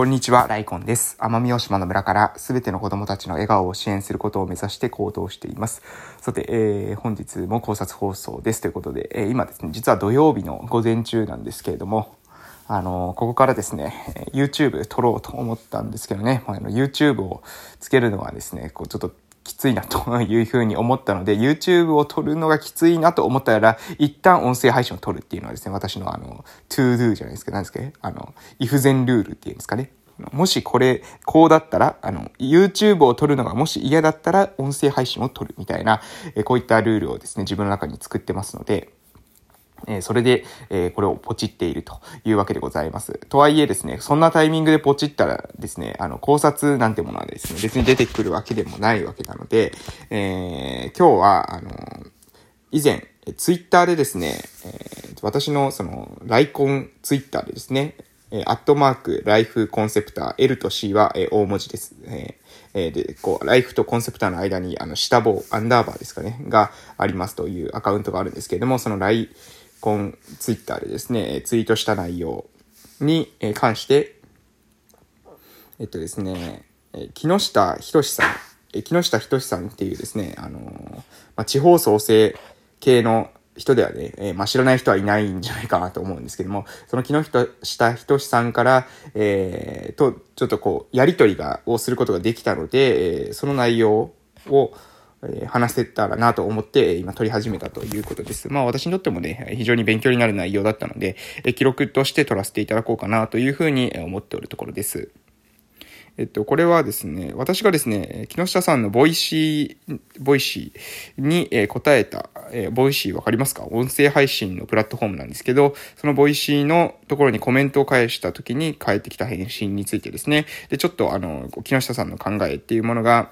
こんにちは、ライコンです。奄美大島の村からすべての子供たちの笑顔を支援することを目指して行動しています。さて、えー、本日も考察放送ですということで、えー、今ですね、実は土曜日の午前中なんですけれども、あのー、ここからですね、YouTube 撮ろうと思ったんですけどね、あの YouTube をつけるのはですね、こうちょっときついなというふうに思ったので、YouTube を撮るのがきついなと思ったら、一旦音声配信を撮るっていうのはですね、私のあの、to do じゃないですか、何ですかねあの、if 前ルールっていうんですかね。もしこれ、こうだったら、あの、YouTube を撮るのがもし嫌だったら、音声配信を撮るみたいな、えこういったルールをですね、自分の中に作ってますので、えそれで、えこれをポチっているというわけでございます。とはいえですね、そんなタイミングでポチったらですね、あの、考察なんてものはですね、別に出てくるわけでもないわけなので、えー、今日は、あの、以前、ツイッターでですね、え、私のその、ライコンツイッターでですね、えアットマーク、ライフコンセプター、L と C は、え大文字です。えー、で、こう、ライフとコンセプターの間に、あの、下棒、アンダーバーですかね、がありますというアカウントがあるんですけれども、そのライコンツイッターでですね、ツイートした内容に関して、えっとですね、木下仁さん、木下仁さんっていうですね、あのまあ、地方創生系の人ではね、えー、まあ、知らない人はいないんじゃないかなと思うんですけども、その木下斉さんから、えー、と、ちょっとこう、やりとりが、をすることができたので、えー、その内容を、え話せたらなと思って、今撮り始めたということです。まあ私にとってもね、非常に勉強になる内容だったので、記録として撮らせていただこうかなというふうに思っておるところです。えっと、これはですね、私がですね、木下さんの Voicy、ボイシーに、え答えた、え Voicy わかりますか？音声配信のプラットフォームなんですけど、その Voicy のところにコメントを返した時に返ってきた返信についてですね、で、ちょっとあの、木下さんの考えっていうものが、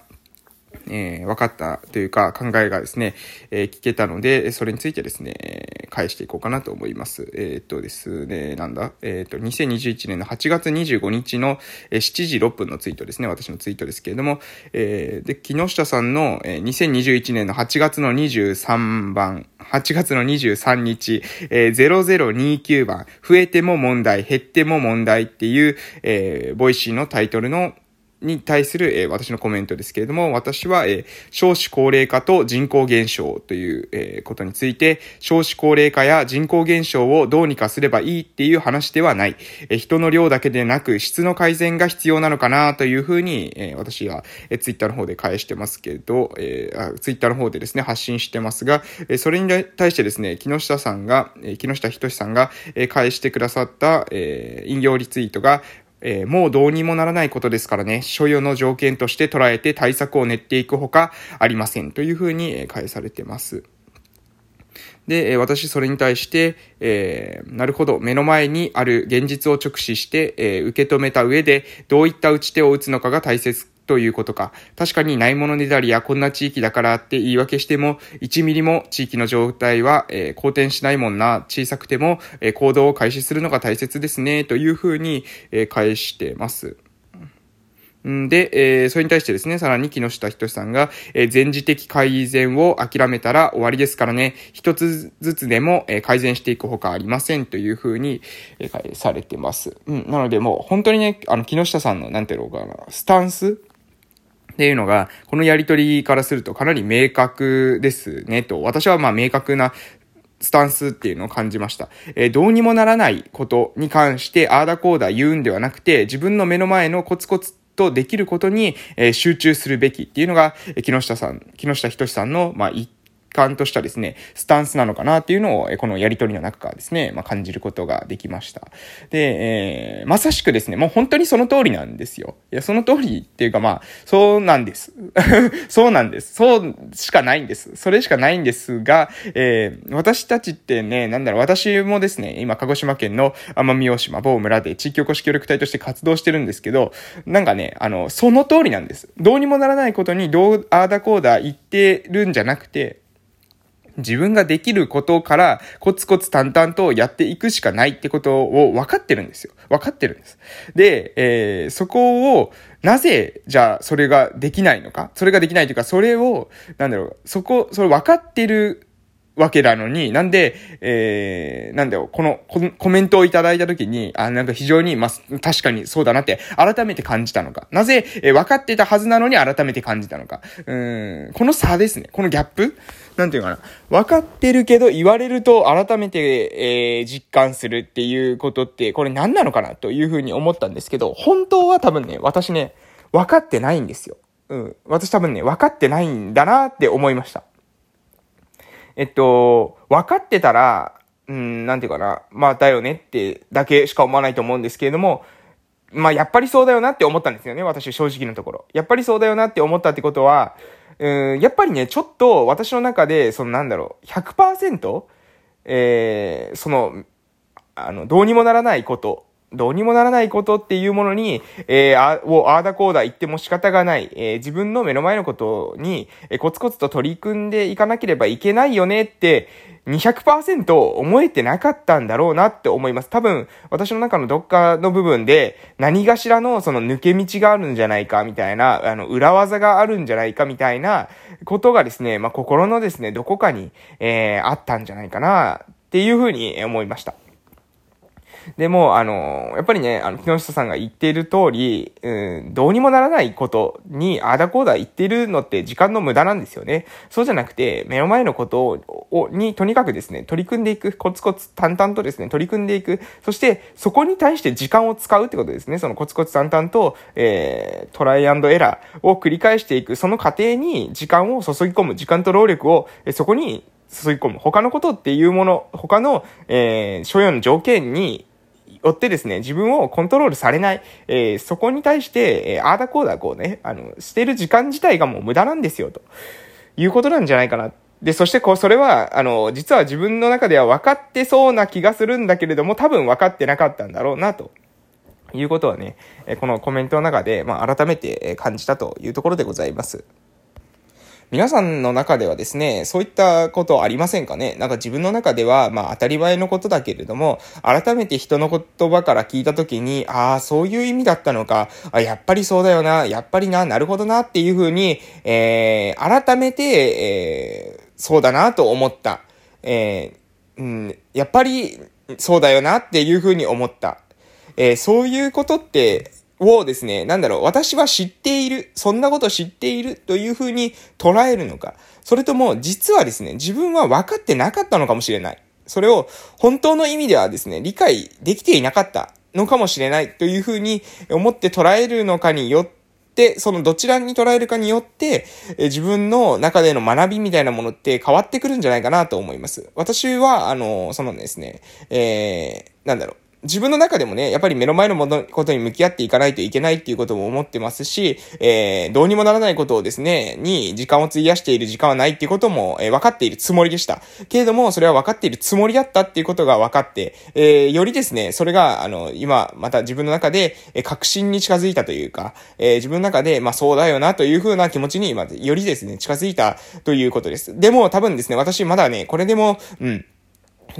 えー、分かったというか考えがですね、えー、聞けたので、それについてですね、返していこうかなと思います。えー、っとですね、なんだ？えー、っと、2021年の8月25日の7時6分のツイートですね。私のツイートですけれども、えー、で、木下さんの2021年の8月の23番、8月の23日、えー、0029番、増えても問題、減っても問題っていう、えー、 Voicy のタイトルのに対する、えー、私のコメントですけれども、私は、えー、少子高齢化と人口減少という、えー、ことについて、少子高齢化や人口減少をどうにかすればいいっていう話ではない。えー、人の量だけでなく質の改善が必要なのかなというふうに、えー、私は、えー、ツイッターの方で返してますけど、えー、あツイッターの方でですね、発信してますが、えー、それに対してですね、木下さんが、えー、木下仁さんが、えー、返してくださった、えー、引用リツイートが、えー、もうどうにもならないことですからね、所有の条件として捉えて対策を練っていくほかありませんというふうに返されてます。で、私それに対して、えー、なるほど、目の前にある現実を直視して、えー、受け止めた上で、どういった打ち手を打つのかが大切ということか。確かにないものねだりやこんな地域だからって言い訳しても、1ミリも地域の状態は、えー、好転しないもんな。小さくても、えー、行動を開始するのが大切ですね。というふうに、えー、返してます。で、えー、それに対してですね、さらに木下仁さんが、えー、前時的改善を諦めたら終わりですからね、一つずつでも、えー、改善していくほかありませんというふうに、えー、されてます。うん、なのでもう本当にね、あの、木下さんの、なんていうのかな、スタンスっていうのが、このやりとりからするとかなり明確ですね、と。私はまあ明確なスタンスっていうのを感じました。えー、どうにもならないことに関して、ああだこうだ言うんではなくて、自分の目の前のコツコツとできることに、えー、集中するべきっていうのが、木下さん、木下仁さんの、まあ、一貫としたですね、スタンスなのかなっていうのを、このやりとりの中からですね、まあ、感じることができました。で、えー、まさしくですね、もう本当にその通りなんですよ。いや、その通りっていうかまあ、そうなんです。そうなんです。そうしかないんです。それしかないんですが、えー、私たちってね、なんだろう、私もですね、今、鹿児島県の奄美大島某村で地域おこし協力隊として活動してるんですけど、なんかね、あの、その通りなんです。どうにもならないことに、どう、ああだこうだ言ってるんじゃなくて、自分ができることからコツコツ淡々とやっていくしかないってことを分かってるんですよ。分かってるんです。で、えー、そこを、なぜ、じゃあ、それができないのか？それができないというか、それを、なんだろう、そこ、それ分かってるわけなのに、なんで、えー、なんだよ、このコメントをいただいたときに、あ、なんか非常に、まあ、確かにそうだなって改めて感じたのか。なぜ、えー、分かってたはずなのに改めて感じたのか。うん、この差ですね。このギャップなんていうかな。分かってるけど言われると改めて、えー、実感するっていうことって、これ何なのかな？というふうに思ったんですけど、本当は多分ね、私ね、分かってないんですよ。うん。私多分ね、分かってないんだなって思いました。えっと、分かってたら、うん、なんていうかな、まあ、だよねってだけしか思わないと思うんですけれども、まあ、やっぱりそうだよなって思ったんですよね、私、正直なところ。やっぱりそうだよなって思ったってことは、うん、やっぱりね、ちょっと私の中で、そのなんだろう、100%、えー、その、あの、どうにもならないことどうにもならないことっていうものに、えー、あ、を、あーだこうだ言っても仕方がない、えー、自分の目の前のことに、えー、コツコツと取り組んでいかなければいけないよねって、200%思えてなかったんだろうなって思います。多分、私の中のどっかの部分で、何がしらのその抜け道があるんじゃないかみたいな、あの、裏技があるんじゃないかみたいなことがですね、まあ、心のですね、どこかに、えー、あったんじゃないかなっていうふうに思いました。でも、あの、やっぱりね、あの、木下さんが言っている通り、うん、どうにもならないことに、あだこうだ言ってるのって時間の無駄なんですよね。そうじゃなくて、目の前のことを、に、とにかくですね、取り組んでいく、コツコツ淡々とですね、取り組んでいく。そして、そこに対して時間を使うってことですね。そのコツコツ淡々と、えー、トライアンドエラーを繰り返していく。その過程に時間を注ぎ込む、時間と労力を、えそこに注ぎ込む。他のことっていうもの、他の、えー、所要の条件によってですね、自分をコントロールされない、えー、そこに対して、えー、ああだこうだこうね、あの、してる時間自体がもう無駄なんですよ、ということなんじゃないかな。で、そしてこう、それは、あの、実は自分の中では分かってそうな気がするんだけれども、多分分かってなかったんだろうな、ということはね、このコメントの中で、まあ、改めて感じたというところでございます。皆さんの中ではですね、そういったことありませんかね？なんか自分の中では、まあ当たり前のことだけれども、改めて人の言葉から聞いたときに、ああ、そういう意味だったのか、あやっぱりそうだよな、やっぱりな、なるほどなっていうふうに、えー、改めて、えー、そうだなと思った。えー、うん、やっぱりそうだよなっていうふうに思った。えー、そういうことって、をですね、なんだろう、私は知っている、そんなこと知っているというふうに捉えるのか、それとも実はですね、自分は分かってなかったのかもしれない。それを本当の意味ではですね、理解できていなかったのかもしれないというふうに思って捉えるのかによって、そのどちらに捉えるかによって、自分の中での学びみたいなものって変わってくるんじゃないかなと思います。私は、あの、そのですね、えー、なんだろう、自分の中でもね、やっぱり目の前のものことに向き合っていかないといけないっていうことも思ってますし、えー、どうにもならないことをですね、に時間を費やしている時間はないっていうことも、えー、分かっているつもりでした。けれども、それは分かっているつもりだったっていうことが分かって、えー、よりですね、それが、あの、今、また自分の中で、えー、確信に近づいたというか、えー、自分の中で、まあそうだよなというふうな気持ちに、まよりですね、近づいたということです。でも、多分ですね、私まだね、これでも、うん、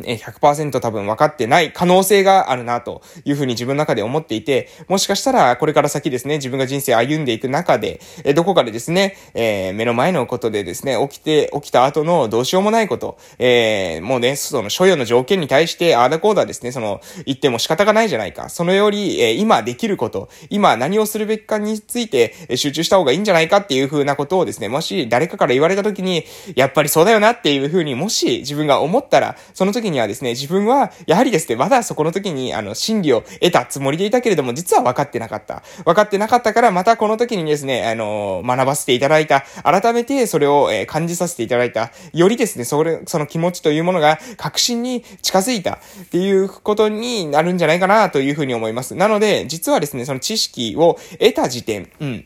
え100%多分分かってない可能性があるなというふうに自分の中で思っていて、もしかしたらこれから先ですね、自分が人生歩んでいく中で、えどこかでですね、えー、目の前のことでですね、起きて、起きた後のどうしようもないこと、えー、もうね、その所有の条件に対して、ああだこうだですね、その、言っても仕方がないじゃないか。そのより、えー、今できること、今何をするべきかについて集中した方がいいんじゃないかっていうふうなことをですね、もし誰かから言われた時に、やっぱりそうだよなっていうふうにもし自分が思ったら、その時にはですね、ですね、自分は、やはりですね、まだそこの時に、あの、真理を得たつもりでいたけれども、実は分かってなかった。分かってなかったから、またこの時にですね、あの、学ばせていただいた。改めてそれを、え、感じさせていただいた。よりですね、それ、その気持ちというものが、確信に近づいたっていうことになるんじゃないかなというふうに思います。なので、実はですね、その知識を得た時点、うん。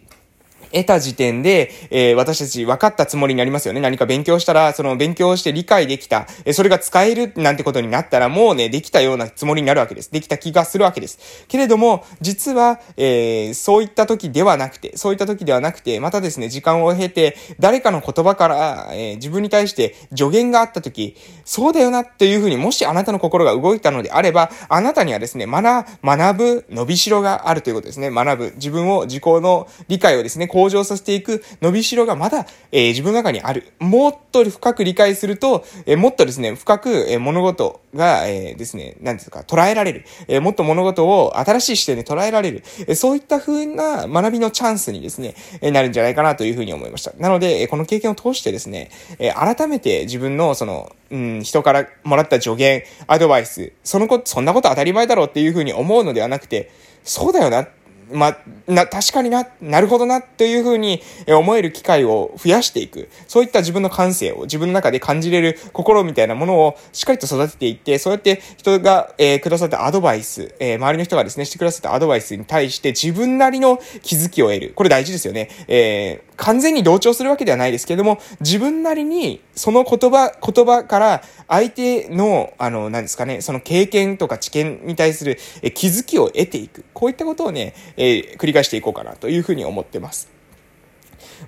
得た時点で、えー、私たち分かったつもりになりますよね。何か勉強したら、その勉強して理解できた、え、それが使えるなんてことになったら、もうね、できたようなつもりになるわけです。できた気がするわけです。けれども、実は、えー、そういった時ではなくて、そういった時ではなくて、またですね、時間を経て、誰かの言葉から、えー、自分に対して助言があった時、そうだよなっていうふうに、もしあなたの心が動いたのであれば、あなたにはですね、学、学ぶ伸びしろがあるということですね。学ぶ。自分を、自己の理解をですね、向上させていく伸びしろがまだ、えー、自分の中にある。もっと深く理解すると、えー、もっとですね、深く、えー、物事が、えー、ですね、何ですか、捉えられる。えー、もっと物事を新しい視点で捉えられる。えー、そういった風な学びのチャンスにですね、えー、なるんじゃないかなというふうに思いました。なので、えー、この経験を通してですね、えー、改めて自分のその、うん、人からもらった助言、アドバイス、そのこ、そんなこと当たり前だろうっていうふうに思うのではなくて、そうだよな。まな、確かにな、なるほどな、というふうに思える機会を増やしていく。そういった自分の感性を自分の中で感じれる心みたいなものをしっかりと育てていって、そうやって人が、えー、くださったアドバイス、えー、周りの人がですね、してくださったアドバイスに対して自分なりの気づきを得る。これ大事ですよね。えー、完全に同調するわけではないですけれども、自分なりにその言葉、言葉から相手の、あの、何ですかね、その経験とか知見に対する気づきを得ていく。こういったことをね、ー、繰り返していこうかなというふうに思ってます。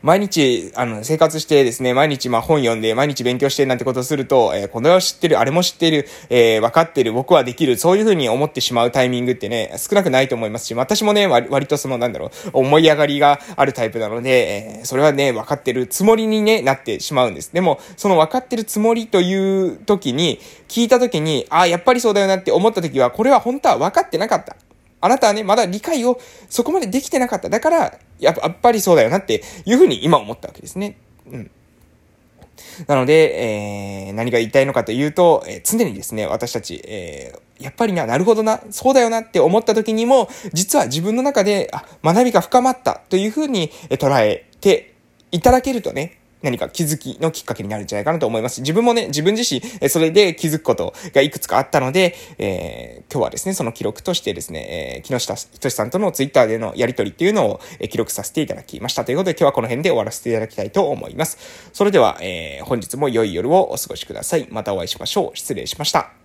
毎日、あの、生活してですね、毎日、まあ、本読んで、毎日勉強してなんてことをすると、えー、これを知ってる、あれも知ってる、えー、分かってる、僕はできる、そういうふうに思ってしまうタイミングってね、少なくないと思いますし、私もね、割割とその、なんだろう、思い上がりがあるタイプなので、えー、それはね、分かってるつもりにね、なってしまうんです。でも、その分かってるつもりという時に、聞いた時に、ああ、やっぱりそうだよなって思った時は、これは本当は分かってなかった。あなたはね、まだ理解をそこまでできてなかった。だから、やっぱりそうだよなっていうふうに今思ったわけですね。うん。なので、えー、何が言いたいのかというと、えー、常にですね、私たち、えー、やっぱりな、なるほどな、そうだよなって思った時にも、実は自分の中で、あ、学びが深まったというふうに捉えていただけるとね、何か気づきのきっかけになるんじゃないかなと思います。自分もね、自分自身、それで気づくことがいくつかあったので、えー、今日はですね、その記録としてですね、えー、木下仁さんとのツイッターでのやりとりっていうのを、え、記録させていただきました。ということで今日はこの辺で終わらせていただきたいと思います。それでは、えー、本日も良い夜をお過ごしください。またお会いしましょう。失礼しました。